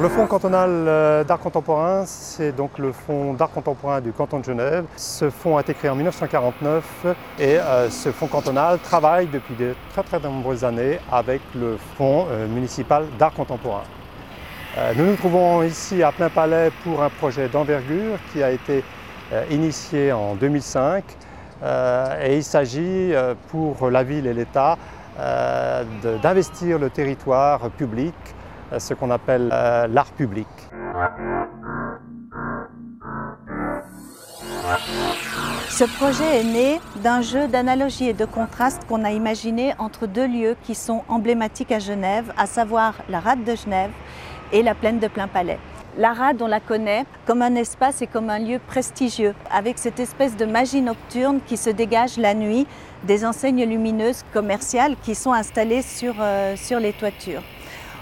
le Fonds cantonal euh, d'art contemporain, c'est donc le Fonds d'art contemporain du canton de Genève. Ce fonds a été créé en 1949 et euh, ce fonds cantonal travaille depuis de très très nombreuses années avec le Fonds euh, municipal d'art contemporain. nous nous trouvons ici à Plein Palais pour un projet d'envergure qui a été initié en 2005 et il s'agit pour la ville et l'État d'investir le territoire public euh, ce qu'on appelle euh, l'art public. Ce projet est né d'un jeu d'analogie et de contraste qu'on a imaginé entre deux lieux qui sont emblématiques à Genève, à savoir la rade de Genève et la plaine de Plain-Palais. La rade, on la connaît comme un espace et comme un lieu prestigieux, avec cette espèce de magie nocturne qui se dégage la nuit des enseignes lumineuses commerciales qui sont installées sur, euh, les toitures.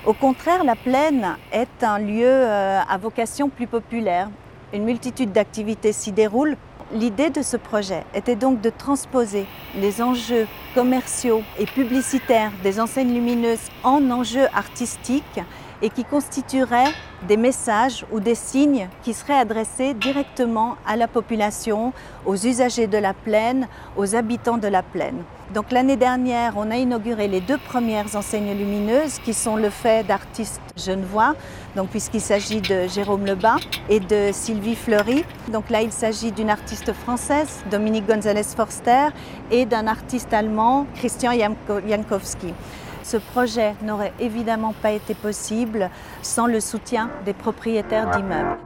Au contraire, la plaine est un lieu euh, à vocation plus populaire. Une multitude d'activités s'y déroulent. L'idée de ce projet était donc de transposer les enjeux commerciaux et publicitaires des enseignes lumineuses en enjeux artistiques et qui constitueraient des messages ou des signes qui seraient adressés directement à la population, aux usagers de la plaine, aux habitants de la plaine. Donc l'année dernière, on a inauguré les deux premières enseignes lumineuses qui sont le fait d'artistes genevois, donc puisqu'il s'agit de Jérôme Lebas et de Sylvie Fleury. Donc là, il s'agit d'une artiste française, Dominique González Forster, et d'un artiste allemand, Christian Jankowski. Ce projet n'aurait évidemment pas été possible sans le soutien des propriétaires d'immeubles.